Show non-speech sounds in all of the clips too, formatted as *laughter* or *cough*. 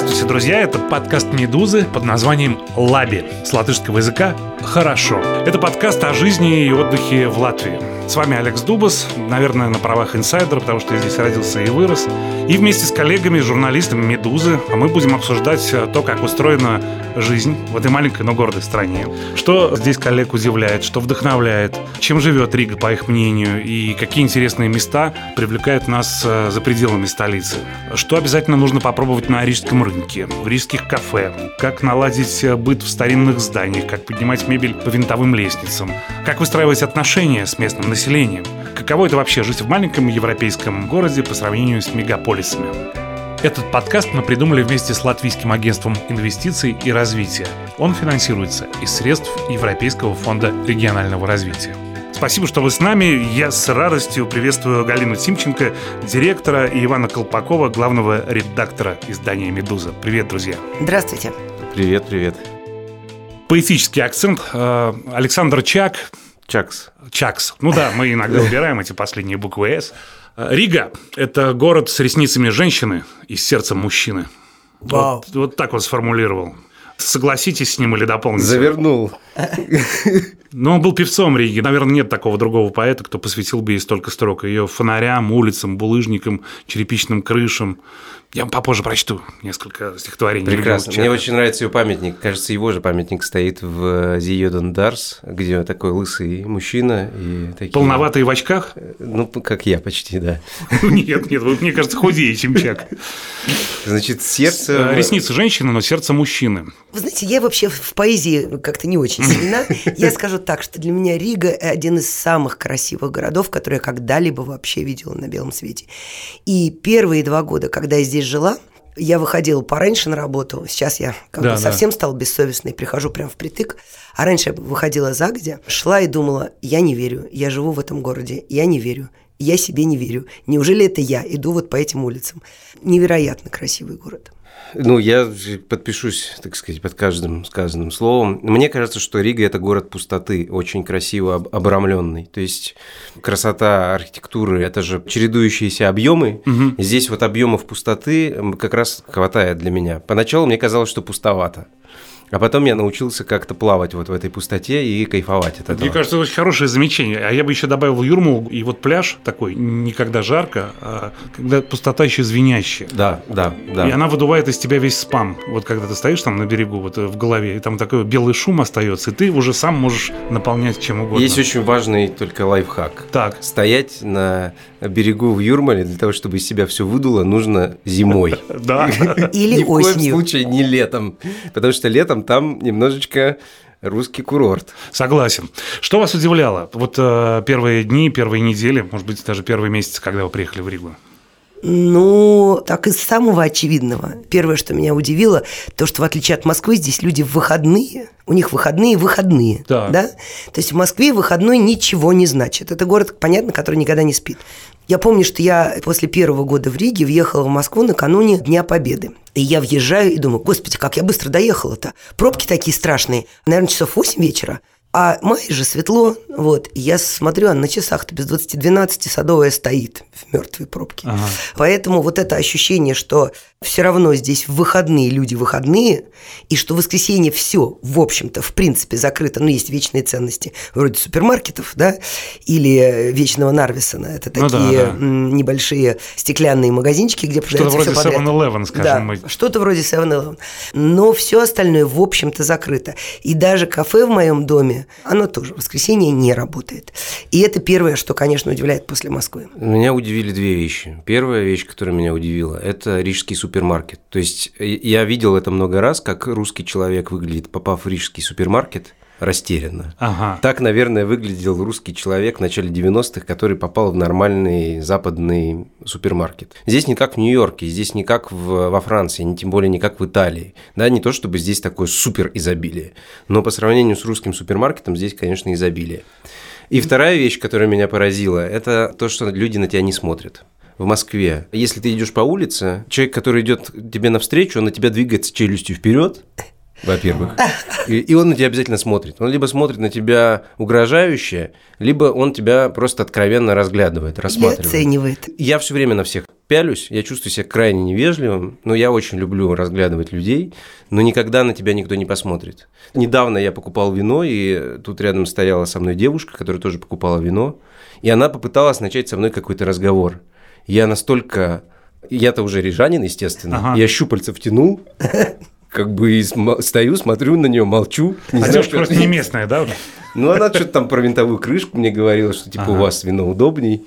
Здравствуйте, друзья! Это подкаст «Медузы» под названием «Лаби» с латышского языка «Хорошо». Это подкаст о жизни и отдыхе в Латвии. С вами Алекс Дубас, наверное, на правах инсайдера, потому что я здесь родился и вырос. И вместе с коллегами, журналистами «Медузы» мы будем обсуждать то, как устроена жизнь в этой маленькой, но гордой стране. Что здесь коллег удивляет, что вдохновляет, чем живет Рига, по их мнению, и какие интересные места привлекают нас э, за пределами столицы. Что обязательно нужно попробовать на рижском рынке, в рижских кафе, как наладить э, быт в старинных зданиях, как поднимать мебель по винтовым лестницам, как выстраивать отношения с местным населением. Каково это вообще жить в маленьком европейском городе по сравнению с мегаполисами? Этот подкаст мы придумали вместе с Латвийским агентством инвестиций и развития. Он финансируется из средств Европейского фонда регионального развития. Спасибо, что вы с нами. Я с радостью приветствую Галину Тимченко, директора, и Ивана Колпакова, главного редактора издания «Медуза». Привет, друзья. Здравствуйте. Привет, привет. Поэтический акцент. Э, Александр Чак, Чакс. Чакс. Ну да, мы иногда убираем эти последние буквы «С». Рига – это город с ресницами женщины и с сердцем мужчины. Вау. Вот, вот так вот сформулировал. Согласитесь с ним или дополните? Завернул. *laughs* Но он был певцом Риги. Наверное, нет такого другого поэта, кто посвятил бы ей столько строк. Ее фонарям, улицам, булыжникам, черепичным крышам, я вам попозже прочту несколько стихотворений. Прекрасно. Мне очень нравится ее памятник. Кажется, его же памятник стоит в Зиёден Дарс, где такой лысый мужчина. И такие... Полноватый в очках? Ну, как я почти, да. *laughs* Нет, нет, вы, мне кажется, худее, чем Чак. Значит, сердце... Ресницы женщины, но сердце мужчины. Вы знаете, я вообще в поэзии как-то не очень сильна. *laughs* Я скажу так, что для меня Рига один из самых красивых городов, которые я когда-либо вообще видела на белом свете. И первые два года, когда я здесь жила, я выходила пораньше на работу. Сейчас я как да, бы совсем да. стала бессовестной, прихожу прям впритык. А раньше я выходила загодя, шла и думала, я не верю, я живу в этом городе, я не верю, я себе не верю. Неужели это я иду вот по этим улицам? Невероятно красивый город. Ну, я подпишусь, так сказать, под каждым сказанным словом. Мне кажется, что Рига – это город пустоты, очень красиво обрамленный. То есть красота архитектуры – это же чередующиеся объемы. Угу. Здесь вот объемов пустоты как раз хватает для меня. Поначалу мне казалось, что пустовато. А потом я научился как-то плавать вот в этой пустоте и кайфовать от этого. Мне кажется, это очень хорошее замечание. А я бы еще добавил юрму и вот пляж такой, не когда жарко, а когда пустота еще звенящая. Да, да, да. И она выдувает из тебя весь спам. Вот когда ты стоишь там на берегу, вот э, в голове, и там такой белый шум остается, и ты уже сам можешь наполнять чем угодно. Есть очень важный только лайфхак. Так. Стоять на берегу в Юрмале для того, чтобы из себя все выдуло, нужно зимой. *laughs* Да. Или осенью. Ни в коем случае не летом. Потому что летом там немножечко русский курорт. Согласен. Что вас удивляло? Вот э, первые дни, первые недели, может быть, даже первые месяцы, когда вы приехали в Ригу? Ну, так из самого очевидного. Первое, что меня удивило, то, что в отличие от Москвы, здесь люди в выходные, у них выходные выходные. Да. да? То есть в Москве выходной ничего не значит. Это город, понятно, который никогда не спит. Я помню, что я после первого года в Риге въехала в Москву накануне Дня Победы. И я въезжаю и думаю, господи, как я быстро доехала-то. Пробки такие страшные. Наверное, часов 8 вечера. А май же светло, вот, я смотрю, а на часах-то без 20-12 садовая стоит в мертвой пробке. Ага. Поэтому вот это ощущение, что все равно здесь в выходные люди выходные, и что в воскресенье все, в общем-то, в принципе, закрыто. Ну, есть вечные ценности, вроде супермаркетов, да, или вечного Нарвисона. Это ну, такие да, да. небольшие стеклянные магазинчики, где продается Что-то вроде 7-Eleven, скажем да, мы. что-то вроде 7-Eleven. Но все остальное, в общем-то, закрыто. И даже кафе в моем доме, оно тоже в воскресенье не работает. И это первое, что, конечно, удивляет после Москвы. Меня удивили две вещи. Первая вещь, которая меня удивила, это рижский супермаркет супермаркет. То есть я видел это много раз, как русский человек выглядит, попав в рижский супермаркет, растерянно. Ага. Так, наверное, выглядел русский человек в начале 90-х, который попал в нормальный западный супермаркет. Здесь не как в Нью-Йорке, здесь не как в, во Франции, не, тем более не как в Италии. Да, не то чтобы здесь такое супер изобилие, но по сравнению с русским супермаркетом здесь, конечно, изобилие. И вторая вещь, которая меня поразила, это то, что люди на тебя не смотрят в Москве, если ты идешь по улице, человек, который идет тебе навстречу, он на тебя двигается челюстью вперед, во-первых. И, и он на тебя обязательно смотрит. Он либо смотрит на тебя угрожающе, либо он тебя просто откровенно разглядывает, рассматривает. И оценивает. Я все время на всех пялюсь, я чувствую себя крайне невежливым, но я очень люблю разглядывать людей, но никогда на тебя никто не посмотрит. Недавно я покупал вино, и тут рядом стояла со мной девушка, которая тоже покупала вино, и она попыталась начать со мной какой-то разговор. Я настолько... Я-то уже рижанин, естественно. Ага. Я щупальца втянул, *laughs* как бы стою, смотрю на нее, молчу. Не а знаю, девушка просто не местная, да? Ну, она что-то там про винтовую крышку мне говорила, что типа ага. у вас вино удобней.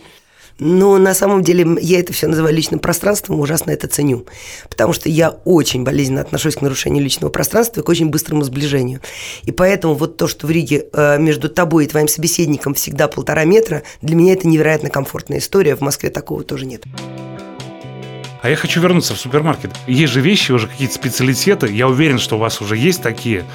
Но на самом деле я это все называю личным пространством, ужасно это ценю. Потому что я очень болезненно отношусь к нарушению личного пространства и к очень быстрому сближению. И поэтому вот то, что в Риге э, между тобой и твоим собеседником всегда полтора метра, для меня это невероятно комфортная история. В Москве такого тоже нет. А я хочу вернуться в супермаркет. Есть же вещи, уже какие-то специалитеты. Я уверен, что у вас уже есть такие.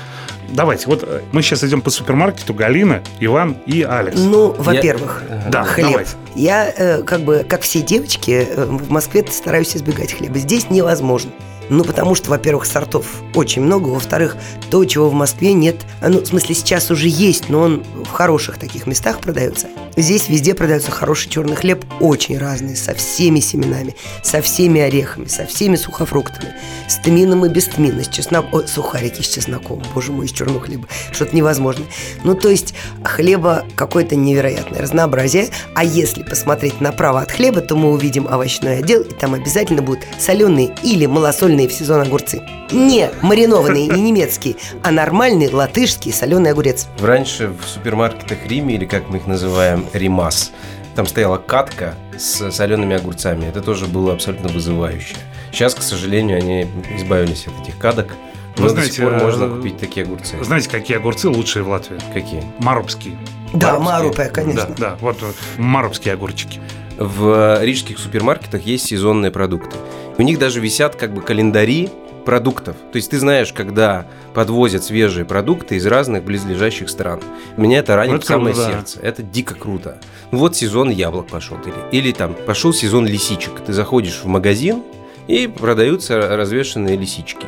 Давайте, вот э, мы сейчас идем по супермаркету, Галина, Иван и Алекс. Ну, во-первых, я... да, хлеб. Давайте. Я, э, как бы, как все девочки, э, в Москве стараюсь избегать хлеба. Здесь невозможно. Ну, потому что, во-первых, сортов очень много, во-вторых, то, чего в Москве нет, ну, в смысле, сейчас уже есть, но он в хороших таких местах продается. Здесь везде продается хороший черный хлеб, очень разный, со всеми семенами, со всеми орехами, со всеми сухофруктами, с тмином и без тмина, с чесноком, сухарики с чесноком, боже мой, из черного хлеба, что-то невозможное. Ну, то есть, хлеба какое-то невероятное разнообразие, а если посмотреть направо от хлеба, то мы увидим овощной отдел, и там обязательно будут соленые или малосольные маринованные в сезон огурцы. Не маринованные и немецкие, а нормальный латышский соленый огурец. Раньше в супермаркетах Риме, или как мы их называем, Римас, там стояла катка с солеными огурцами. Это тоже было абсолютно вызывающе. Сейчас, к сожалению, они избавились от этих кадок. Но Вы знаете, до сих пор можно э, купить такие огурцы. Знаете, какие огурцы лучшие в Латвии? Какие? Марубские. Да, марупе, конечно. Да, да, вот марубские огурчики. В рижских супермаркетах есть сезонные продукты. У них даже висят как бы календари продуктов. То есть ты знаешь, когда подвозят свежие продукты из разных близлежащих стран. Меня это ранит в самое круто, сердце. Это дико круто. Ну вот сезон яблок пошел. Или, или там пошел сезон лисичек. Ты заходишь в магазин, и продаются развешенные лисички.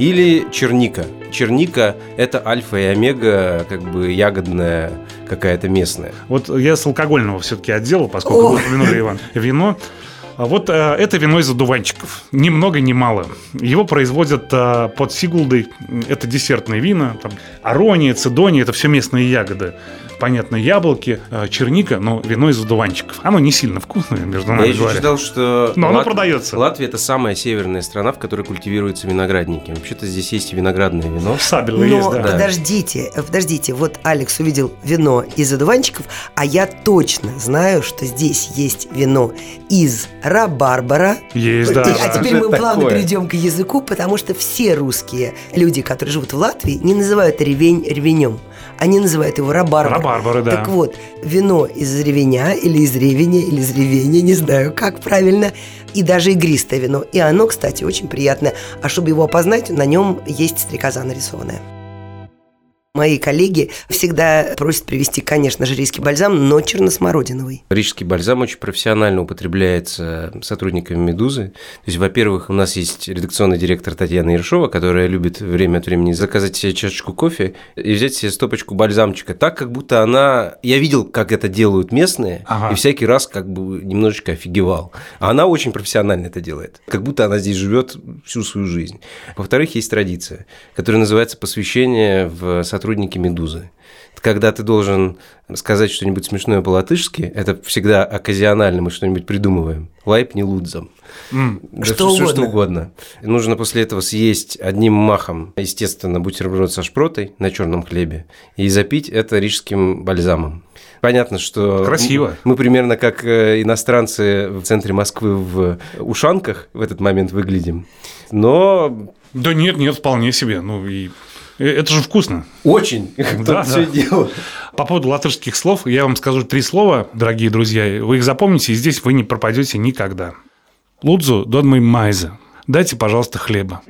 Или черника. Черника – это альфа и омега, как бы ягодная какая-то местная. Вот я с алкогольного все-таки отдела, поскольку вы упомянули, Иван, вино. А вот э, это вино из одуванчиков. Ни много, ни мало. Его производят э, под Сигулдой. Это десертные вина. Там, арония, цидония – это все местные ягоды понятно, яблоки, э, черника, но вино из одуванчиков. Оно не сильно вкусное, между нами Я еще читал, что но Лат... оно продается. Латвия – это самая северная страна, в которой культивируются виноградники. Вообще-то здесь есть виноградное вино. Сабельное но есть, да. подождите, подождите. Вот Алекс увидел вино из одуванчиков, а я точно знаю, что здесь есть вино из рабарбара. Есть, да. А теперь мы плавно перейдем к языку, потому что все русские люди, которые живут в Латвии, не называют ревень ревенем. Они называют его рабарбар. Рабарбары, да. Так вот, вино из ревеня или из ревеня или из ревеня, не знаю, как правильно, и даже игристое вино. И оно, кстати, очень приятное. А чтобы его опознать, на нем есть стрекоза нарисованная. Мои коллеги всегда просят привезти, конечно же, рижский бальзам, но черносмородиновый. Рижский бальзам очень профессионально употребляется сотрудниками «Медузы». То есть, во-первых, у нас есть редакционный директор Татьяна Ершова, которая любит время от времени заказать себе чашечку кофе и взять себе стопочку бальзамчика, так, как будто она... Я видел, как это делают местные, ага. и всякий раз как бы немножечко офигевал. А она очень профессионально это делает, как будто она здесь живет всю свою жизнь. Во-вторых, есть традиция, которая называется «Посвящение в сотрудники «Медузы». Когда ты должен сказать что-нибудь смешное по-латышски, это всегда оказионально, мы что-нибудь придумываем. Лайп не лудзом. Mm, да что, что, угодно. что угодно. Нужно после этого съесть одним махом, естественно, бутерброд со шпротой на черном хлебе и запить это рижским бальзамом. Понятно, что... Красиво. Мы примерно как э, иностранцы в центре Москвы в ушанках в этот момент выглядим. Но... Да нет, нет, вполне себе. Ну и это же вкусно. Очень. *laughs* Да, все да. дело. По поводу латышских слов, я вам скажу три слова, дорогие друзья. Вы их запомните, и здесь вы не пропадете никогда. Лудзу донмай майза. Дайте, пожалуйста, хлеба.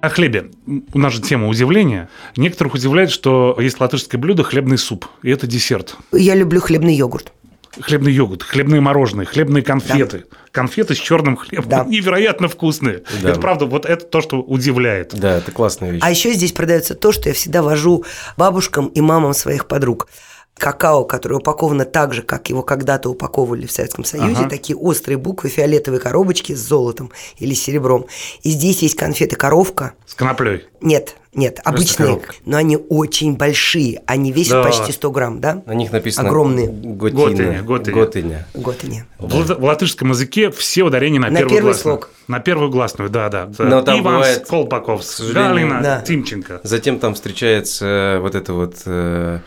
О хлебе. У нас же тема удивления. Некоторых удивляет, что есть латышское блюдо – хлебный суп. И это десерт. Я люблю хлебный йогурт хлебный йогурт, хлебные мороженые, хлебные конфеты. Да. Конфеты с черным хлебом да. *laughs* невероятно вкусные. Да. Это правда, вот это то, что удивляет. Да, это классная вещь. А еще здесь продается то, что я всегда вожу бабушкам и мамам своих подруг. Какао, которое упаковано так же, как его когда-то упаковывали в Советском Союзе, ага. такие острые буквы, фиолетовые коробочки с золотом или серебром. И здесь есть конфеты коровка. С коноплей? Нет, нет, Просто обычные, коробка. но они очень большие, они весят да. почти 100 грамм, да? На них написано огромные. Готиня. Готиня. Готиня. Готиня. В, в латышском языке все ударения на, на первую первый гласную. слог. На первую гласную, да, да. Но там Иван бывает, Колпаков, Галина, да. Тимченко. Затем там встречается вот это вот э,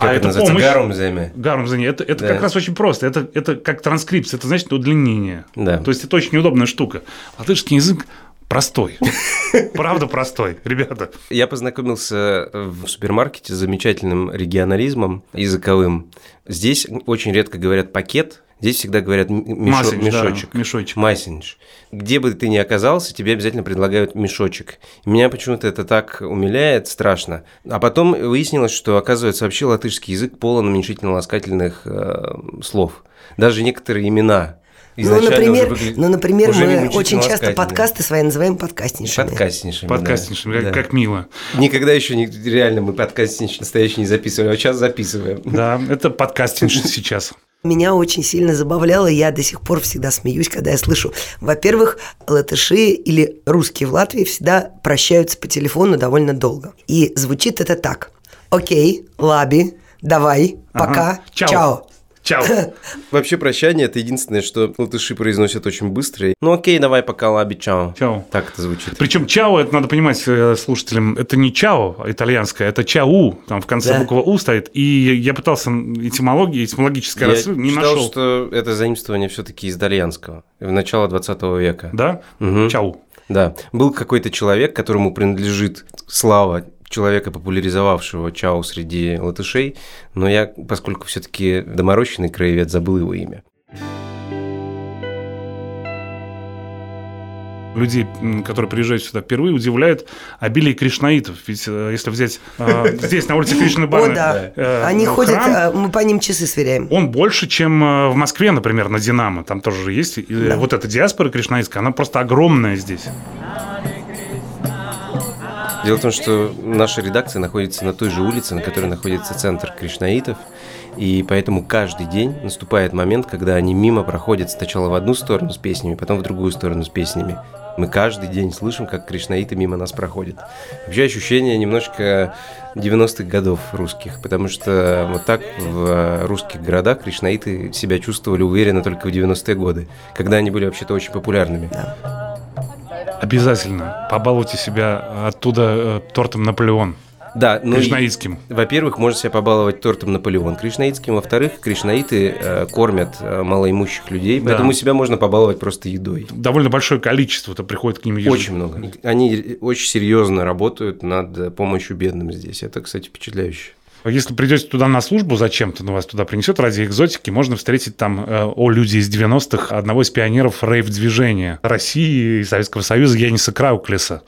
как а это, называется? Помощь, гарумземе. Гарумземе. Это, это да. как раз очень просто. Это, это как транскрипция, это значит удлинение. Да. То есть это очень неудобная штука. Латышский язык простой. *laughs* Правда простой, ребята. Я познакомился в супермаркете с замечательным регионализмом языковым. Здесь очень редко говорят пакет, Здесь всегда говорят мешо, Масинч, мешочек. Да, мешочек. Масинч. Где бы ты ни оказался, тебе обязательно предлагают мешочек. Меня почему-то это так умиляет, страшно. А потом выяснилось, что, оказывается, вообще латышский язык полон уменьшительно-ласкательных э, слов. Даже некоторые имена ну, например, выглядит, ну, например мы очень часто подкасты свои называем подкастнейшими. Подкастнейшими, Подкастнейшими, да. как, да. как мило. Никогда еще не, реально мы подкастнейшие настоящие не записывали, а сейчас записываем. Да, это подкастинг сейчас. Меня очень сильно забавляло, я до сих пор всегда смеюсь, когда я слышу. Во-первых, латыши или русские в Латвии всегда прощаются по телефону довольно долго. И звучит это так. Окей, лаби, давай, пока, ага. чао. чао. Чао. *coughs* Вообще прощание – это единственное, что латыши произносят очень быстро. Ну окей, давай пока, лаби, чао. Чао. Так это звучит. Причем чао, это надо понимать э, слушателям, это не чао итальянское, это чау, там в конце да. буква У стоит. И я пытался этимологии, этимологическое я рассыл, не читал, нашел. что это заимствование все-таки из итальянского, в начало 20 века. Да? Угу. Чау. Да. Был какой-то человек, которому принадлежит слава человека, популяризовавшего Чао среди латышей, но я, поскольку все-таки доморощенный краевед, забыл его имя. людей, которые приезжают сюда впервые, удивляет обилие кришнаитов. Ведь э, если взять э, *laughs* здесь, на улице Кришны Баны, О, да. Э, Они ходят, храм, мы по ним часы сверяем. Он больше, чем в Москве, например, на Динамо. Там тоже есть. Да. Вот эта диаспора кришнаитская, она просто огромная здесь. Дело в том, что наша редакция находится на той же улице, на которой находится центр кришнаитов, и поэтому каждый день наступает момент, когда они мимо проходят сначала в одну сторону с песнями, потом в другую сторону с песнями. Мы каждый день слышим, как кришнаиты мимо нас проходят. Вообще ощущение немножко 90-х годов русских, потому что вот так в русских городах кришнаиты себя чувствовали уверенно только в 90-е годы, когда они были вообще-то очень популярными. Да. Обязательно побалуйте себя оттуда э, тортом Наполеон. Да, ну кришнаитским. Во-первых, можно себя побаловать тортом Наполеон кришнаитским. Во-вторых, кришнаиты э, кормят э, малоимущих людей, поэтому да. себя можно побаловать просто едой. Довольно большое количество то приходит к ним ежедневно. Очень много. Они очень серьезно работают над помощью бедным здесь. Это, кстати, впечатляюще. Если придете туда на службу зачем-то, ну, вас туда принесет ради экзотики, можно встретить там э, о люди из 90-х, одного из пионеров рейв-движения России и Советского Союза Яниса Крауклеса,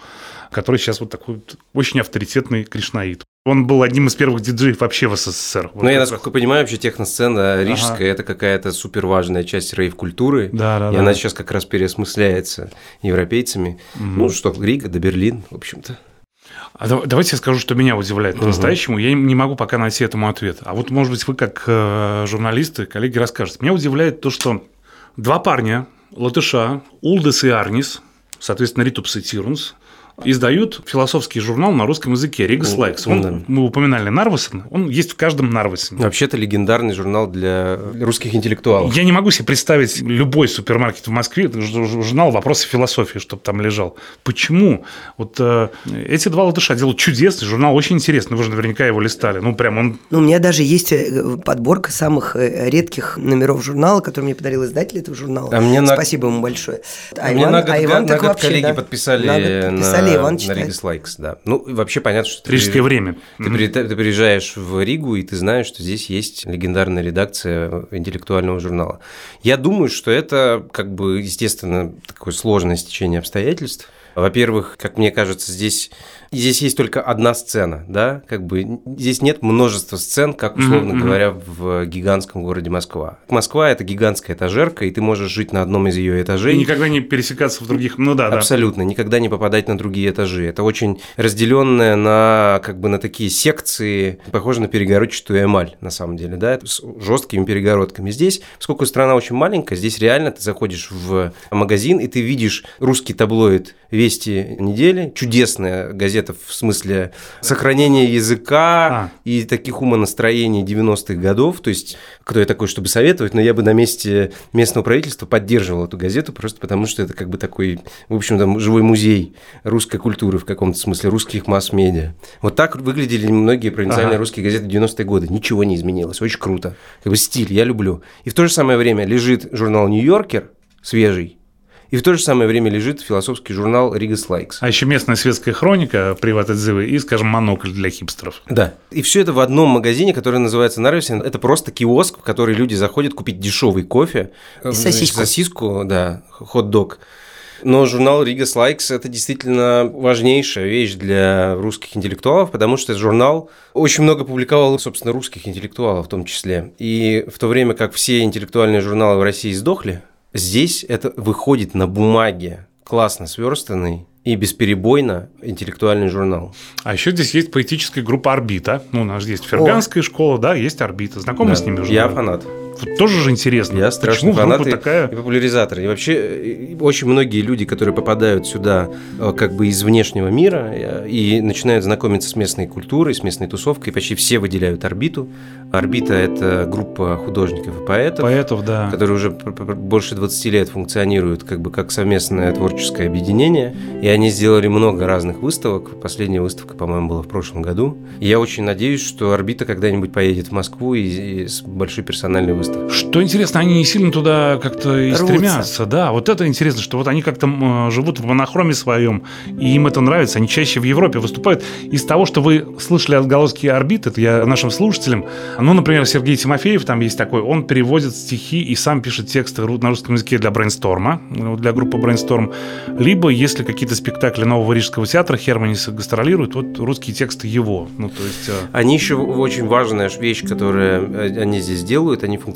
который сейчас вот такой вот очень авторитетный кришнаит. Он был одним из первых диджеев вообще в СССР. Вот ну, я, насколько раз. понимаю, вообще техносцена рижская ага. – это какая-то супер важная часть рейв-культуры. Да, да, и да. она сейчас как раз переосмысляется европейцами. Угу. Ну что, Рига до Берлин, в общем-то. А давайте я скажу, что меня удивляет по-настоящему. Я не могу пока найти этому ответ. А вот, может быть, вы как э, журналисты, коллеги, расскажете. Меня удивляет то, что два парня, латыша, Улдес и Арнис, соответственно, Ритупс и Тиронс, издают философский журнал на русском языке Rīgas Laiks. Он, да. Мы упоминали Нарвесен, он есть в каждом Нарвесене. Вообще-то легендарный журнал для русских интеллектуалов. Я не могу себе представить любой супермаркет в Москве, журнал «Вопросы философии», чтобы там лежал. Почему? Вот э, эти два латыша делают чудесный журнал, очень интересный. Вы же наверняка его листали. Ну, прям он... Ну, у меня даже есть э, подборка самых э, редких номеров журнала, который мне подарил издатель этого журнала. А мне Спасибо на... ему большое. А, а мне Иван, на год, а Иван на год коллеги да, подписали на, год подписали Виталий Иванович на Ригас Лайкс, да. Ну, вообще понятно, что... Рижское ты, время. Ты, mm-hmm. ты приезжаешь в Ригу, и ты знаешь, что здесь есть легендарная редакция интеллектуального журнала. Я думаю, что это, как бы, естественно, такое сложное стечение обстоятельств, Во-первых, как мне кажется, здесь здесь есть только одна сцена, да, как бы здесь нет множества сцен, как условно mm-hmm. говоря, в гигантском городе Москва. Москва это гигантская этажерка, и ты можешь жить на одном из ее этажей. И никогда не пересекаться в других, ну да, Абсолютно, да. никогда не попадать на другие этажи. Это очень разделенное на как бы на такие секции, похоже на перегородчатую эмаль, на самом деле, да, с жесткими перегородками. Здесь, поскольку страна очень маленькая, здесь реально ты заходишь в магазин, и ты видишь русский таблоид «Вести недели», чудесная газета в смысле сохранения языка а. и таких умонастроений 90-х годов, то есть кто я такой, чтобы советовать, но я бы на месте местного правительства поддерживал эту газету, просто потому что это как бы такой, в общем, там живой музей русской культуры в каком-то смысле, русских масс-медиа. Вот так выглядели многие провинциальные ага. русские газеты 90-е годы. Ничего не изменилось, очень круто. Как бы стиль, я люблю. И в то же самое время лежит журнал «Нью-Йоркер», свежий, и в то же самое время лежит философский журнал «Rīgas Laiks». А еще местная светская хроника, Privātā Dzīve и, скажем, монокль для хипстеров. Да. И все это в одном магазине, который называется Нарвесин. Это просто киоск, в который люди заходят купить дешевый кофе. И сосиску. Сосиску, да, хот-дог. Но журнал Rigas Likes – это действительно важнейшая вещь для русских интеллектуалов, потому что этот журнал очень много публиковал, собственно, русских интеллектуалов в том числе. И в то время как все интеллектуальные журналы в России сдохли, Здесь это выходит на бумаге, классно сверстанный и бесперебойно интеллектуальный журнал. А еще здесь есть поэтическая группа «Орбита». Ну, у нас есть Ферганская О. школа, да, есть «Орбита». Знакомы да. с ними уже? Я фанат. Тоже же интересно. Я страшный фанат и, такая... и популяризатор. И вообще очень многие люди, которые попадают сюда э, как бы из внешнего мира э, и начинают знакомиться с местной культурой, с местной тусовкой, почти все выделяют «Орбиту». «Орбита» – это группа художников и поэтов, поэтов да. которые уже больше 20 лет функционируют как бы как совместное творческое объединение. И они сделали много разных выставок. Последняя выставка, по-моему, была в прошлом году. И я очень надеюсь, что «Орбита» когда-нибудь поедет в Москву и, и с большой персональной выставкой. Что интересно, они не сильно туда как-то и Рвутся. стремятся. Да, вот это интересно, что вот они как-то живут в монохроме своем, и им это нравится. Они чаще в Европе выступают. Из того, что вы слышали отголоски орбит, это я нашим слушателям, ну, например, Сергей Тимофеев, там есть такой, он переводит стихи и сам пишет тексты на русском языке для брейнсторма, для группы брейнсторм. Либо, если какие-то спектакли Нового Рижского театра Херманиса гастролируют, вот русские тексты его. Ну, то есть... Э, они еще очень важная вещь, которую э, они здесь делают, они функционируют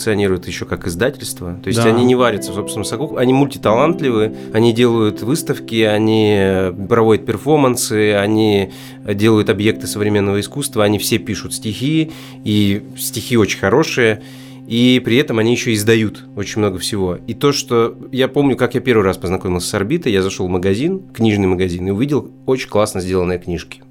еще как издательство. То есть да. они не варятся в собственном соку, они мультиталантливы, они делают выставки, они проводят перформансы, они делают объекты современного искусства, они все пишут стихи, и стихи очень хорошие. И при этом они еще издают очень много всего. И то, что я помню, как я первый раз познакомился с орбитой, я зашел в магазин, книжный магазин, и увидел очень классно сделанные книжки.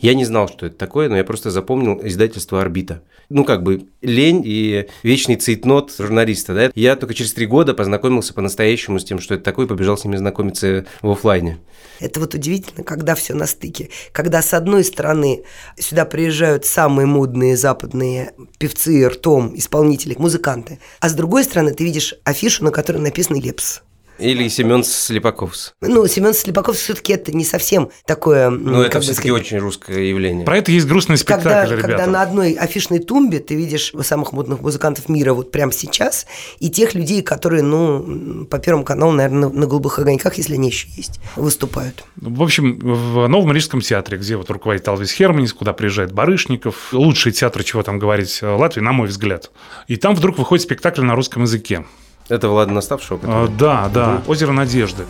Я не знал, что это такое, но я просто запомнил издательство «Орбита». Ну, как бы лень и вечный цейтнот журналиста, да. Я только через три года познакомился по-настоящему с тем, что это такое, и побежал с ними знакомиться в офлайне. Это вот удивительно, когда все на стыке. Когда, с одной стороны, сюда приезжают самые модные западные певцы ртом, исполнители, музыканты, а с другой стороны, ты видишь афишу, на которой написано «Лепс». Или Семен Слепаковс. Ну, Семен Слепаков все-таки это не совсем такое... Ну, это все-таки очень русское явление. Про это есть грустный спектакль, когда, ребята. Когда на одной афишной тумбе ты видишь самых модных музыкантов мира вот прямо сейчас, и тех людей, которые, ну, по Первому каналу, наверное, на голубых огоньках, если они еще есть, выступают. В общем, в Новом Рижском театре, где вот руководит Алвис Херманис, куда приезжает Барышников, лучший театр, чего там говорить, Латвии, на мой взгляд. И там вдруг выходит спектакль на русском языке. Это Влада Наставшего? А, да, да. «Озеро надежды».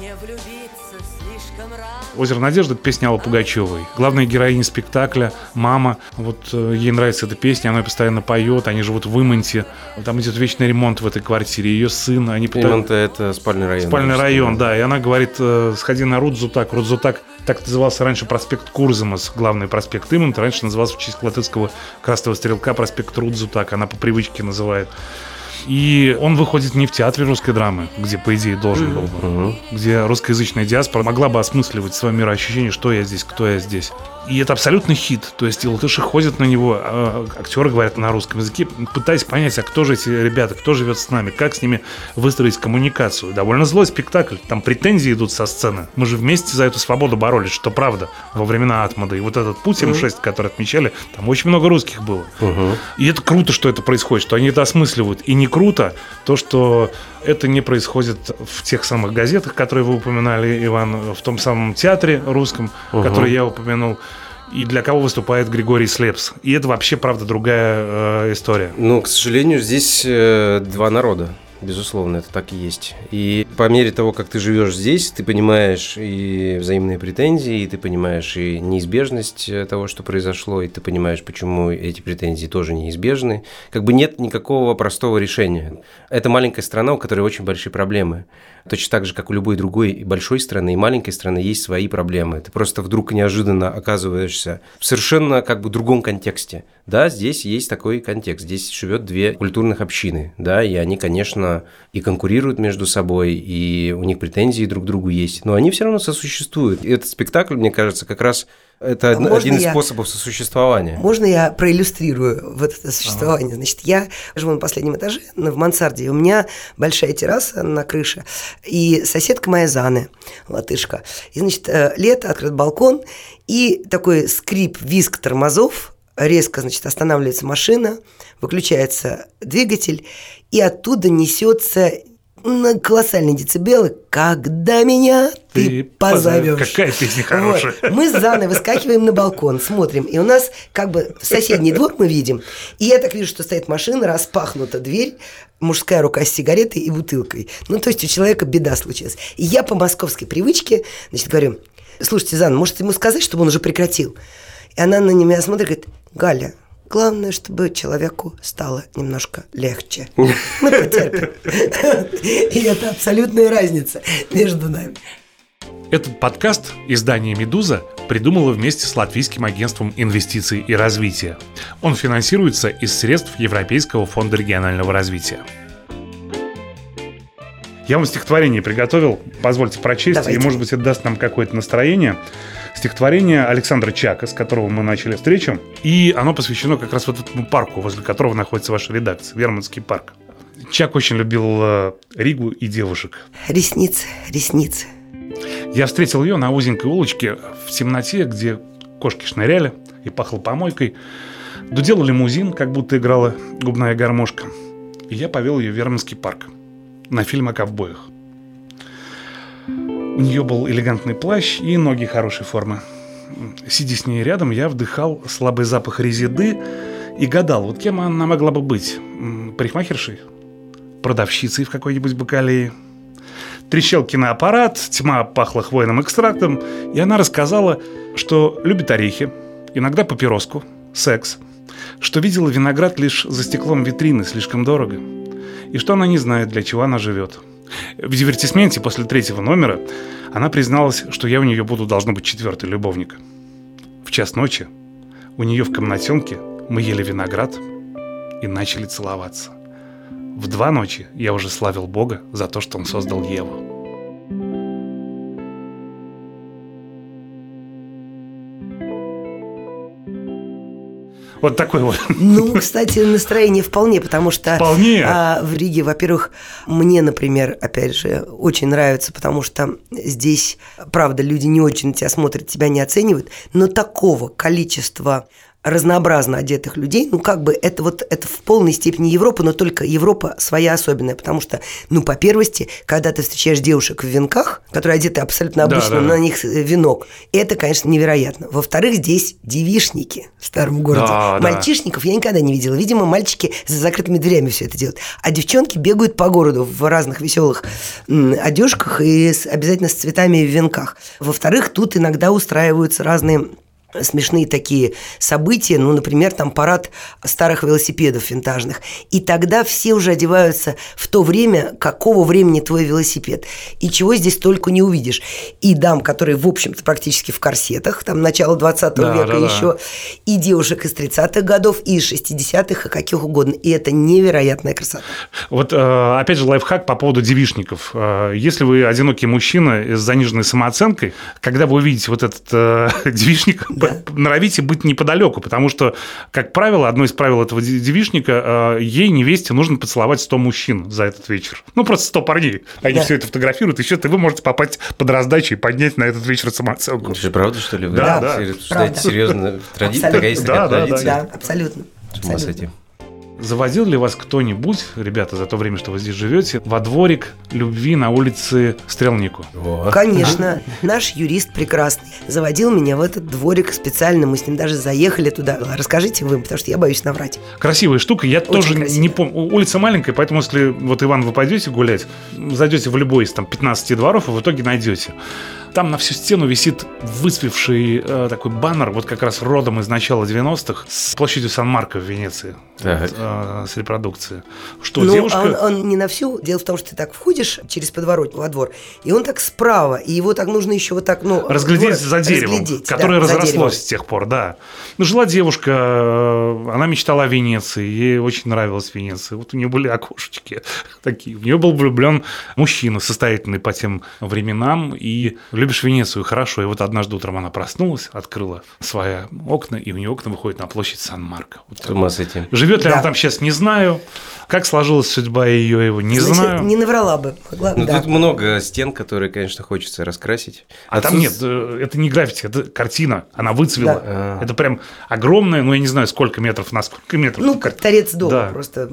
«Озеро надежды» – это песня Аллы Пугачевой. Главная героиня спектакля – мама. Вот э, ей нравится эта песня, она постоянно поет, они живут в Имонте. Там идет вечный ремонт в этой квартире. Ее сын, они пытаются... Имонт – это спальный район. Спальный район, да. И она говорит, э, сходи на Рудзутак. Рудзутак так назывался раньше проспект Курзамас, главный проспект Имонта. Раньше назывался в честь латышского красного стрелка проспект Рудзутак. Она по привычке называет. И он выходит не в театре русской драмы, где, по идее, должен был бы, где русскоязычная диаспора могла бы осмысливать свое мироощущение, что я здесь, кто я здесь. И это абсолютно хит. То есть и латыши ходят на него, а актеры говорят на русском языке, пытаясь понять, а кто же эти ребята, кто живет с нами, как с ними выстроить коммуникацию. Довольно злой спектакль. Там претензии идут со сцены. Мы же вместе за эту свободу боролись, что правда, во времена Атмада. И вот этот путь М6, mm-hmm. который отмечали, там очень много русских было. Uh-huh. И это круто, что это происходит, что они это осмысливают. И не круто то, что это не происходит в тех самых газетах, которые вы упоминали, Иван, в том самом театре русском, угу. который я упомянул и для кого выступает Григорий Слепс. И это вообще, правда, другая э, история. Ну, к сожалению, здесь э, два народа. Безусловно, это так и есть. И по мере того, как ты живешь здесь, ты понимаешь и взаимные претензии, и ты понимаешь и неизбежность э, того, что произошло, и ты понимаешь, почему эти претензии тоже неизбежны. Как бы нет никакого простого решения. Это маленькая страна, у которой очень большие проблемы. Точно так же, как у любой другой большой страны и маленькой страны есть свои проблемы. Ты просто вдруг неожиданно оказываешься в совершенно как бы другом контексте. Да, здесь есть такой контекст. Здесь живет две культурных общины, да, и они, конечно, и конкурируют между собой, и у них претензии друг к другу есть, но они все равно сосуществуют. И этот спектакль, мне кажется, как раз это Можно один из я, способов сосуществования. Можно я проиллюстрирую вот это существование? Ага. Значит, я живу на последнем этаже, в мансарде, у меня большая терраса на крыше, и соседка моя Заны, латышка. И, значит, э, лето, открыт балкон, и такой скрип, визг тормозов, резко, значит, останавливается машина, выключается двигатель, и оттуда несется на колоссальные децибелы, когда меня ты, ты позовешь. Какая песня хорошая. Вот. Мы с Заной выскакиваем на балкон, смотрим, и у нас как бы соседний двор мы видим, и я так вижу, что стоит машина, распахнута дверь, мужская рука с сигаретой и бутылкой. Ну, то есть у человека беда случилась. И я по московской привычке, значит, говорю, слушайте, Зана, может ему сказать, чтобы он уже прекратил? И она на меня смотрит и говорит, Галя, Главное, чтобы человеку стало немножко легче. Мы потерпим. И это абсолютная разница между нами. Этот подкаст издание «Медуза» придумало вместе с Латвийским агентством инвестиций и развития. Он финансируется из средств Европейского фонда регионального развития. Я вам стихотворение приготовил, позвольте прочесть, Давайте. и, может быть, это даст нам какое-то настроение стихотворение Александра Чака, с которого мы начали встречу. И оно посвящено как раз вот этому парку, возле которого находится ваша редакция, Верманский парк. Чак очень любил э, Ригу и девушек. Ресницы, ресницы. Я встретил ее на узенькой улочке в темноте, где кошки шныряли и пахло помойкой. Дудел лимузин, как будто играла губная гармошка. И я повел ее в Верманский парк на фильм о ковбоях. У нее был элегантный плащ и ноги хорошей формы. Сидя с ней рядом, я вдыхал слабый запах резиды и гадал, вот кем она могла бы быть? Парикмахершей? Продавщицей в какой-нибудь бакалее? Трещал киноаппарат, тьма пахла хвойным экстрактом, и она рассказала, что любит орехи, иногда папироску, секс, что видела виноград лишь за стеклом витрины, слишком дорого, и что она не знает, для чего она живет – в дивертисменте после третьего номера она призналась, что я у нее буду, должно быть, четвертый любовник. В час ночи у нее в комнатенке мы ели виноград и начали целоваться. В два ночи я уже славил Бога за то, что он создал Еву. Вот такой вот. Ну, кстати, настроение вполне, потому что вполне. А, в Риге, во-первых, мне, например, опять же, очень нравится, потому что здесь, правда, люди не очень тебя смотрят, тебя не оценивают, но такого количества разнообразно одетых людей, ну, как бы это вот это в полной степени Европа, но только Европа своя особенная, потому что, ну, по первости, когда ты встречаешь девушек в венках, которые одеты абсолютно обычно, да, да, на них э, венок, это, конечно, невероятно. Во-вторых, здесь девишники в старом городе. Да, Мальчишников да. я никогда не видела. Видимо, мальчики за закрытыми дверями все это делают. А девчонки бегают по городу в разных веселых одежках и с, обязательно с цветами в венках. Во-вторых, тут иногда устраиваются разные смешные такие события, ну, например, там парад старых велосипедов винтажных. И тогда все уже одеваются в то время, какого времени твой велосипед. И чего здесь только не увидишь. И дам, которые, в общем-то, практически в корсетах, там, начало 20 да, века да, еще, да. и девушек из 30-х годов, и из 60-х, и каких угодно. И это невероятная красота. Вот, э, опять же, лайфхак по поводу девишников. Э, если вы одинокий мужчина с заниженной самооценкой, когда вы увидите вот этот э, *laughs* девишник, да. норовите быть неподалеку, потому что, как правило, одно из правил этого девишника, э, ей, невесте, нужно поцеловать 100 мужчин за этот вечер. Ну, просто 100 парней. Они да. все это фотографируют, еще вы можете попасть под раздачу и поднять на этот вечер самооценку. Это же правда, что ли? Вы да, да. Серьезно? *laughs* Традиция, такая есть да, такая традиция? Да, абсолютно. С ума с Заводил ли вас кто-нибудь, ребята, за то время, что вы здесь живете, во дворик любви на улице Стрелнику? О. Конечно. Наш юрист прекрасный заводил меня в этот дворик специально. Мы с ним даже заехали туда. Расскажите вы, потому что я боюсь наврать. Красивая штука. Я Очень тоже красиво. не помню. Улица маленькая, поэтому если вот, Иван, вы пойдете гулять, зайдете в любой из там 15 дворов, и в итоге найдете. Там на всю стену висит выцвевший э, такой баннер, вот как раз родом из начала 90-х, с площадью Сан-Марко в Венеции. Так. Э, с репродукцией. Что, ну, девушка... Он, он не на всю. Дело в том, что ты так входишь через подворот во двор, и он так справа, и его так нужно еще вот так, ну... Разглядеть двор, за деревом, разглядеть, которое да, разрослось с тех пор, да. Ну, жила девушка, э, она мечтала о Венеции, ей очень нравилась Венеция. Вот у нее были окошечки *laughs* такие. В нее был влюблен мужчина, состоятельный по тем временам, и любишь Венецию, хорошо. И вот однажды утром она проснулась, открыла свои окна, и у нее окна выходят на площадь Сан-Марко. Вот С ума с этим. Живет ли да. она там сейчас, не знаю. Как сложилась судьба ее, его, не Значит, знаю. Не наврала бы. Могла, ну, да. Тут много стен, которые, конечно, хочется раскрасить. А Отсутств... там нет, э, это не граффити, это картина. Она выцвела. Да. А. Это прям огромная, ну, я не знаю, сколько метров на сколько метров. Ну, как торец дома, да. просто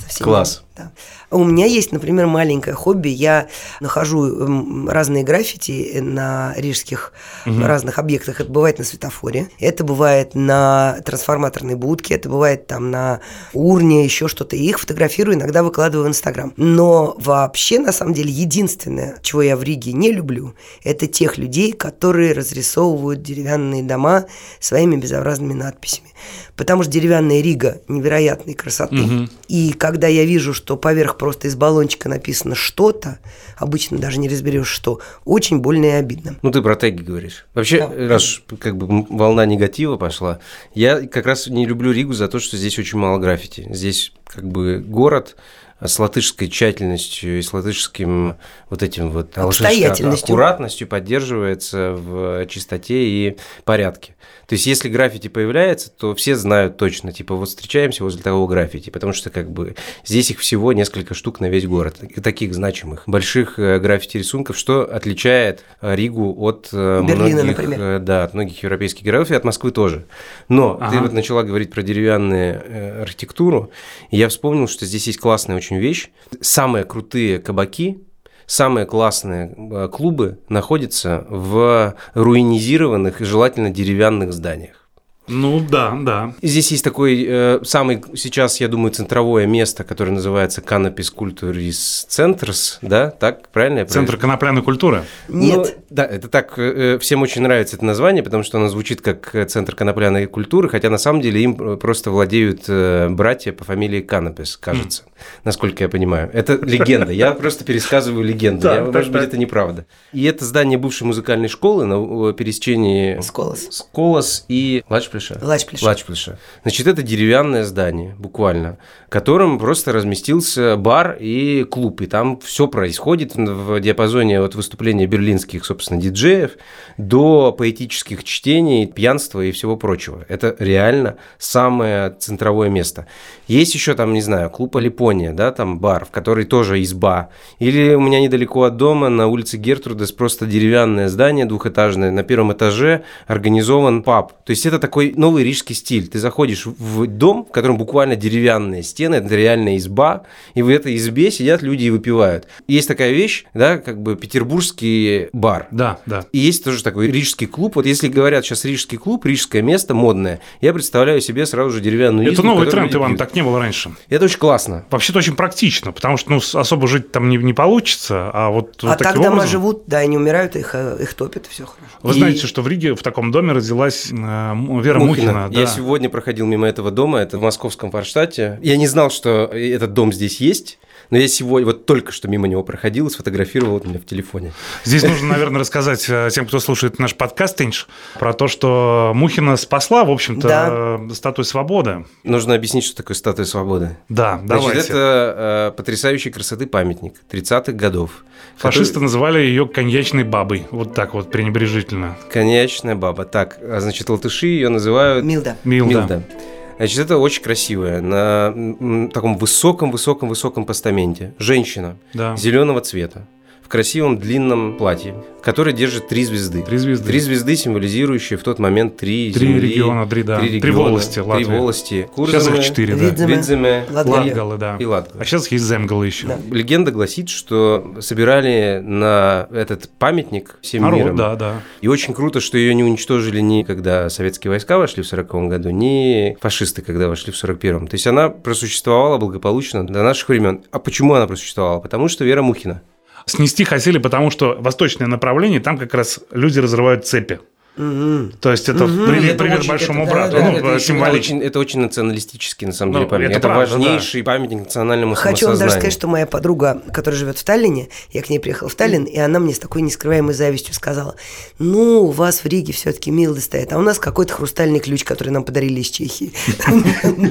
совсем. Класс. Да. У меня есть, например, маленькое хобби. Я нахожу разные граффити на рижских угу. разных объектах. Это бывает на светофоре, это бывает на трансформаторной будке, это бывает там на урне, еще что-то. И их фотографирую, иногда выкладываю в Инстаграм. Но вообще, на самом деле, единственное, чего я в Риге не люблю, это тех людей, которые разрисовывают деревянные дома своими безобразными надписями. Потому что деревянная Рига невероятной красоты. Угу. И когда я вижу, что поверх просто из баллончика написано что-то, обычно даже не разберешь что, очень больно и обидно. Ну, ты про теги говоришь. Вообще, да. раз как бы волна негатива пошла, я как раз не люблю Ригу за то, что здесь очень мало граффити. Здесь как бы город с латышской тщательностью и с латышским вот этим вот аккуратностью поддерживается в чистоте и порядке. То есть, если граффити появляется, то все знают точно, типа, вот встречаемся возле того граффити, потому что, как бы, здесь их всего несколько штук на весь город, таких значимых, больших э, граффити-рисунков, что отличает э, Ригу от э, Берлина, многих, например. да, от многих европейских городов и от Москвы тоже. Но ага. ты вот начала говорить про деревянную архитектуру, и я вспомнил, что здесь есть классная очень вещь. Самые крутые кабаки самые классные э, клубы находятся в руинизированных желательно деревянных зданиях. Ну да, да. Здесь есть такой э, самый сейчас, я думаю, центровое место, которое называется Canopus Culturis Centers, да, так правильно? Я Центр конопляной культуры? Нет. Ну, да, это так э, всем очень нравится это название, потому что оно звучит как э, Центр конопляной культуры, хотя на самом деле им э, просто владеют э, братья по фамилии Канопис, кажется, насколько я понимаю. Это легенда. Я просто пересказываю легенду. Может быть, это неправда. И это здание бывшей музыкальной школы на пересечении Сколос, Сколос и Лачплиша? Лачплиша. Лачплиша. Значит, это деревянное здание, буквально, в котором просто разместился бар и клуб, и там все происходит в диапазоне от выступления берлинских, собственно, диджеев до поэтических чтений, пьянства и всего прочего. Это реально самое центровое место. Есть еще там, не знаю, клуб Алипония, да, там бар, в который тоже изба. Или у меня недалеко от дома на улице Гертрудес просто деревянное здание двухэтажное, на первом этаже организован паб. То есть это такой такой новый рижский стиль. Ты заходишь в дом, в котором буквально деревянные стены, это реальная изба, и в этой избе сидят люди и выпивают. Есть такая вещь, да, как бы петербургский бар. Да, да. И есть тоже такой рижский клуб. Вот если говорят сейчас рижский клуб, рижское место модное, я представляю себе сразу же деревянную избу. Это новый тренд, Иван, так не было раньше. Это очень классно. Вообще-то очень практично, потому что ну, особо жить там не, не получится, а вот А вот так дома образом... живут, да, они умирают, их, э, их топят, все хорошо. Вы и... знаете, что в Риге в таком доме родилась э, Вера Мухина. Мухина да. Я сегодня проходил мимо этого дома, это в московском Форштадте. Я не знал, что этот дом здесь есть. Но я сегодня вот только что мимо него проходил и сфотографировал вот меня в телефоне. Здесь нужно, наверное, рассказать э, тем, кто слушает наш подкаст, Тинч, про то, что Мухина спасла, в общем-то, да. статую свободы. Нужно объяснить, что такое статуя свободы. Да, Значит, давайте. это э, потрясающей красоты памятник 30-х годов. Фашисты который... называли ее коньячной бабой, вот так вот пренебрежительно. Коньячная баба, так, а значит, латыши ее называют... Милда. Милда. Милда. Значит, это очень красивая, на таком высоком-высоком-высоком постаменте. Женщина да. зеленого цвета красивом длинном платье, которое держит три звезды. Три звезды. Три звезды, символизирующие в тот момент три Три земли, региона, три, да. Три, Три региона, волости Латвии. Три волости. Сейчас их четыре, да. Видземе. Латгалы, да. и Латгал. А сейчас есть земгалы еще. Да. Легенда гласит, что собирали на этот памятник всем Народ, миром. да, да. И очень круто, что ее не уничтожили ни когда советские войска вошли в 40 году, ни фашисты, когда вошли в 41-м. То есть она просуществовала благополучно до наших времен. А почему она просуществовала? Потому что Вера Мухина. Снести хотели, потому что восточное направление, там как раз люди разрывают цепи. То есть это привет очень- большому это- брату, да, ну, это очень- символично. Это очень, это очень националистический, на самом Ну, деле, памятник. это Это, правда, важнейший памятник национальному Хочу вам даже сказать, что моя подруга, которая живет в Таллине, я к ней приехала в Таллин, и она мне с такой нескрываемой завистью сказала, ну, у вас в Риге все-таки милый стоит, а у нас какой-то хрустальный ключ, который нам подарили из Чехии. *laughs*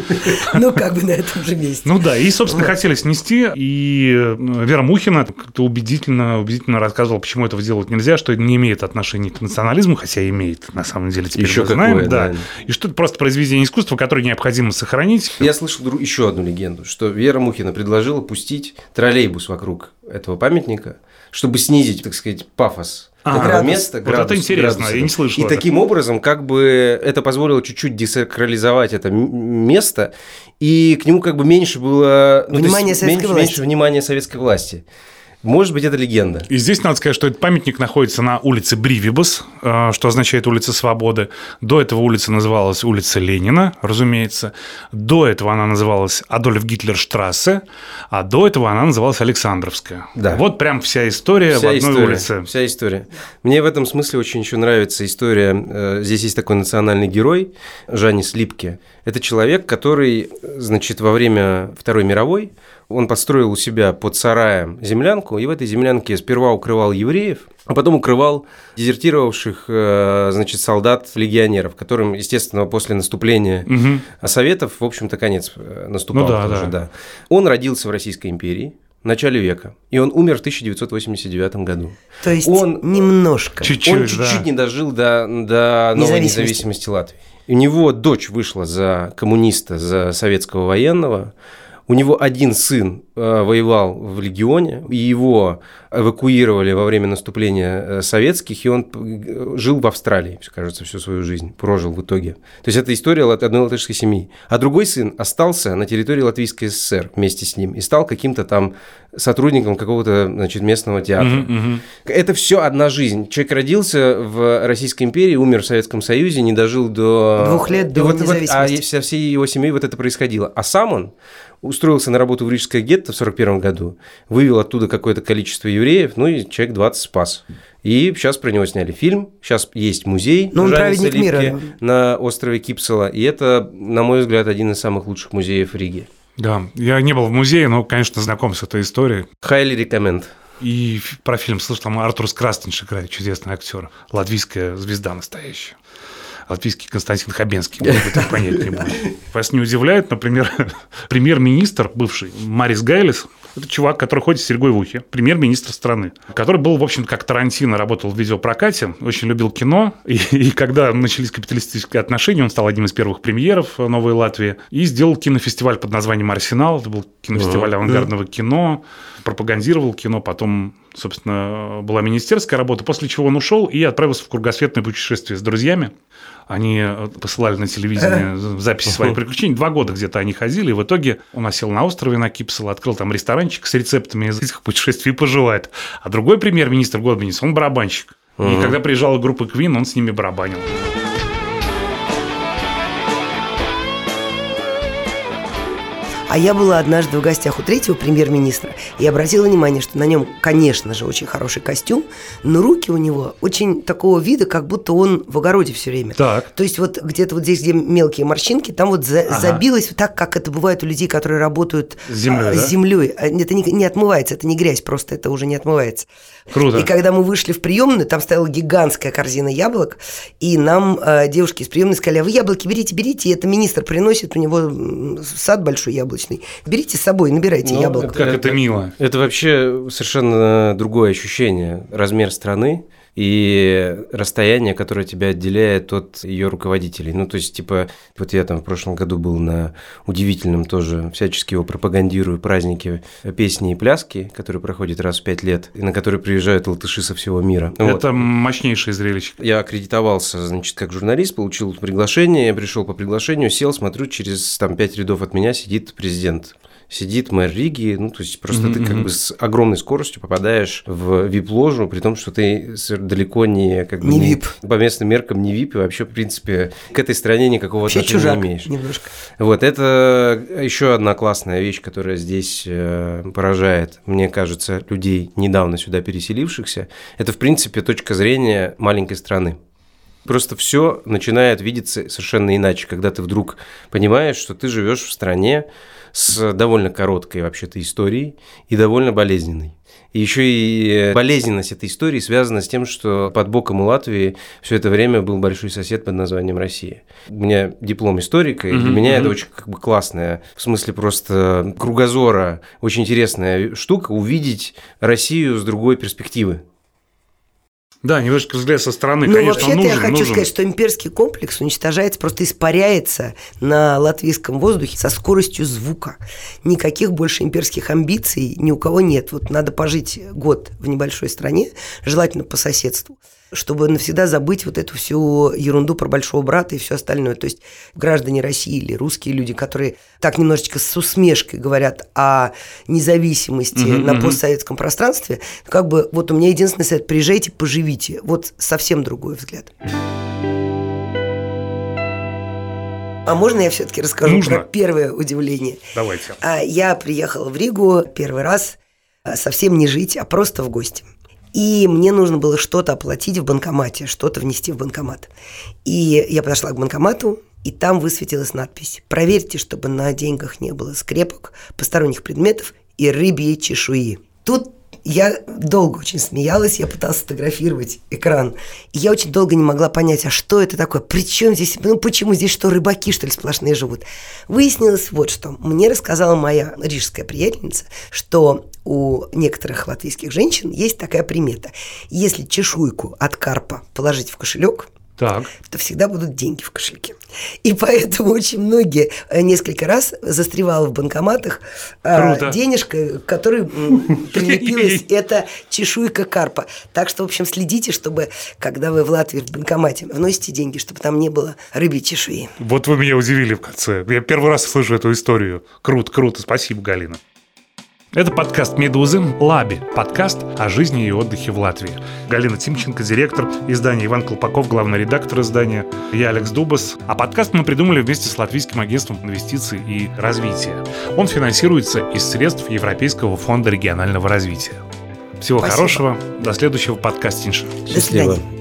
Ну, как бы на этом же месте. Ну да, и, собственно, хотели снести, и э, Вера Мухина как-то убедительно, убедительно рассказывала, почему этого делать нельзя, что это не имеет отношения к национализму, хотя имеет, на самом деле, теперь Еще мы знаем, какое, да. да. И что это просто произведение искусства, которое необходимо сохранить. Я слышал еще одну легенду, что Вера Мухина предложила пустить троллейбус вокруг этого памятника, чтобы снизить, так сказать, пафос А, этого градус. места. Вот это интересно, я не слышал И это. таким образом, как бы это позволило чуть-чуть десакрализовать это место, и к нему как бы меньше было... ну, то есть Внимание советской меньше, власти. меньше внимания советской власти. Может быть, это легенда. И здесь надо сказать, что этот памятник находится на улице Бривибус, э, что означает улица Свободы. До этого улица называлась улица Ленина, разумеется. До этого она называлась Адольф Гитлер Штрассе, а до этого она называлась Александровская. Да. Вот прям вся история в Вся одной история, улице. Вся история. Мне в этом смысле очень еще нравится история. э, Здесь есть такой национальный герой Жанис Липке. Это человек, который, значит, во время Второй мировой он построил у себя под сараем землянку, и в этой землянке сперва укрывал евреев, а потом укрывал дезертировавших, э, значит, солдат-легионеров, которым, естественно, после наступления Мгм. Советов, в общем-то, конец э, наступал. Ну да, тоже, да. да. Он родился в Российской империи в начале века, и он умер в 1989 году. То есть Он- немножко. Чуть-чуть, он да. чуть-чуть не дожил до, до новой Независимости. независимости Латвии. У него дочь вышла за коммуниста, за советского военного. У него один сын э, воевал в легионе, и его эвакуировали во время наступления э, советских, и он жил в Австралии, кажется, всю свою жизнь, прожил в итоге. То есть это история лат- одной латышской семьи. А другой сын остался на территории Латвийской ССР вместе с ним и стал каким-то там сотрудником какого-то значит, местного театра. Мгм, мгм. Это все одна жизнь. Человек родился в Российской империи, умер в Советском Союзе, не дожил до... Двух лет И до вот, вот- независимости. а вся всей его семьей вот это происходило. А сам он устроился на работу в Рижское гетто в 41 году, вывел оттуда какое-то количество евреев, ну и человек 20 спас. И сейчас про него сняли фильм, сейчас есть музей Ну, он праведник мира. На острове Кипсела, и это, на мой взгляд, один из самых лучших музеев в Риге. Да, я не был в музее, но, конечно, знаком с этой историей. Highly recommend. И про фильм слышал, там Артур Скрастинш играет, чудесный актер, латвийская звезда настоящая. Латвийский Константин Хабенский, *laughs* может быть, понять не будет. Вас не удивляет, например, *laughs* премьер-министр бывший Марис Гайлис, это чувак, который ходит с серьгой в ухе, премьер-министр страны, который был, в общем, как Тарантино, работал в видеопрокате, очень любил кино, и, *laughs* и когда начались капиталистические отношения, он стал одним из первых премьеров Новой Латвии и сделал кинофестиваль под названием «Арсенал», это был кинофестиваль авангардного кино, пропагандировал кино, потом, собственно, была министерская работа, после чего он ушел и отправился в кругосветное путешествие с друзьями. Они э, посылали на телевидение *laughs* записи своих приключений. Два года где-то они ходили, и в итоге он осел на острове на Кипсел, открыл там ресторанчик с рецептами из этих путешествий и пожелает. А другой премьер-министр Годбинис, он барабанщик. И когда приезжала группа Квин, он с ними барабанил. А я была однажды в гостях у третьего премьер-министра и обратила внимание, что на нем, конечно же, очень хороший костюм, но руки у него очень такого вида, как будто он в огороде все время. Так. То есть вот где-то вот здесь, где мелкие морщинки, там вот за- Ага. забилось так, как это бывает у людей, которые работают С землей, а, да? с землей. А, Это не, не отмывается, это не грязь, просто это уже не отмывается. Круто. И когда мы вышли в приемную, там стояла гигантская корзина яблок, и нам э, девушки из приемной сказали, а вы яблоки берите, берите, и это министр приносит, у него сад большой яблочный. Берите с собой, набирайте Ну, яблок. Как это мило. Это вообще совершенно другое ощущение. Размер страны, и расстояние, которое тебя отделяет от ее руководителей. Ну, то есть, типа, вот я там в прошлом году был на удивительном тоже, всячески его пропагандирую, празднике песни и пляски, который проходит раз в пять лет, и на который приезжают латыши со всего мира. Это вот. мощнейшее зрелище. Я аккредитовался, значит, как журналист, получил приглашение, я пришел по приглашению, сел, смотрю, через там пять рядов от меня сидит президент сидит мэр Риги, ну, то есть просто mm-hmm. ты как бы с огромной скоростью попадаешь в вип-ложу, при том, что ты далеко не как бы не вип. По местным меркам не вип, и вообще, в принципе, к этой стране никакого вообще отношения чужак не имеешь. немножко. Вот, это еще одна классная вещь, которая здесь э, поражает, мне кажется, людей, недавно сюда переселившихся. Это, в принципе, точка зрения маленькой страны. Просто все начинает видеться совершенно иначе, когда ты вдруг понимаешь, что ты живешь в стране, с довольно короткой вообще-то историей и довольно болезненной. И еще и болезненность этой истории связана с тем, что под боком у Латвии все это время был большой сосед под названием Россия. У меня диплом историка, и для mm-hmm. меня это очень как бы классная, в смысле просто кругозора, очень интересная штука увидеть Россию с другой перспективы. Да, немножечко взгляд со стороны, ну, конечно, вообще-то нужен, я хочу нужен. сказать, что имперский комплекс уничтожается, просто испаряется на латвийском воздухе со скоростью звука. Никаких больше имперских амбиций ни у кого нет. Вот надо пожить год в небольшой стране, желательно по соседству, чтобы навсегда забыть вот эту всю ерунду про большого брата и все остальное. То есть граждане России или русские люди, которые так немножечко с усмешкой говорят о независимости mm-hmm, на постсоветском пространстве, как бы вот у меня единственный совет – приезжайте, поживите. Вот совсем другой взгляд. А можно я все-таки расскажу Нужно. про первое удивление? Давайте. А, я приехала в Ригу первый раз а, совсем не жить, а просто в гости. И мне нужно было что-то оплатить в банкомате, что-то внести в банкомат. И я подошла к банкомату, и там высветилась надпись «Проверьте, чтобы на деньгах не было скрепок, посторонних предметов и рыбьей чешуи». Тут я долго очень смеялась, я пыталась сфотографировать экран. И я очень долго не могла понять, а что это такое? Причем здесь, ну почему здесь что, рыбаки, что ли, сплошные живут? Выяснилось вот что. Мне рассказала моя рижская приятельница, что у некоторых латвийских женщин есть такая примета. Если чешуйку от карпа положить в кошелек, так. то всегда будут деньги в кошельке. И поэтому очень многие э, несколько раз застревала в банкоматах э, Круто. денежка, которой *laughs* прилепилась эта чешуйка карпа. Так что, в общем, следите, чтобы, когда вы в Латвии в банкомате вносите деньги, чтобы там не было рыбьей чешуи. Вот вы меня удивили в конце. Я первый раз слышу эту историю. Круто, круто. Спасибо, Галина. Это подкаст «Медузы» «Лаби» – подкаст о жизни и отдыхе в Латвии. Галина Тимченко, директор издания, Иван Колпаков, главный редактор издания, я Алекс Дубас. А подкаст мы придумали вместе с Латвийским агентством инвестиций и развития. Он финансируется из средств Европейского фонда регионального развития. Всего Спасибо. хорошего. До следующего подкастинша. До свидания.